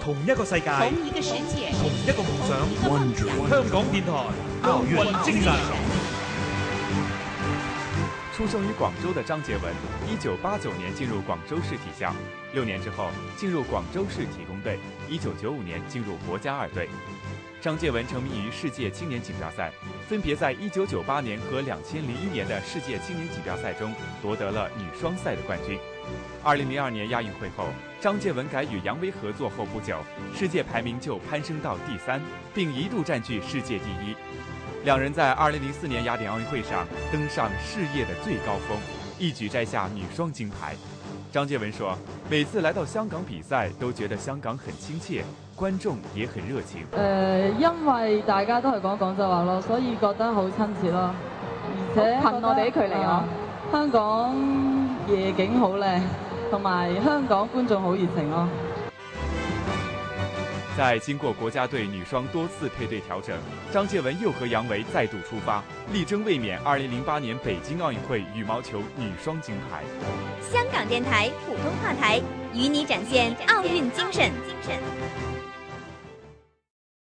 同一个世界，同一个梦想。香港电台奥运精神。出生于广州的张杰文，一九八九年进入广州市体校，六年之后进入广州市体工队，一九九五年进入国家二队。张建文沉迷于世界青年锦标赛，分别在1998年和2001年的世界青年锦标赛中夺得了女双赛的冠军。2002年亚运会后，张建文改与杨威合作后不久，世界排名就攀升到第三，并一度占据世界第一。两人在2004年雅典奥运会上登上事业的最高峰。一举摘下女双金牌，张杰文说：“每次来到香港比赛，都觉得香港很亲切，观众也很热情。呃，因为大家都系讲广州话咯，所以觉得好亲切咯。而且近我哋距离哦，香港夜景好靓，同埋香港观众好热情咯。”在经过国家队女双多次配对调整，张建文又和杨维再度出发，力争卫冕2008年北京奥运会羽毛球女双金牌。香港电台普通话台与你展现奥运精神。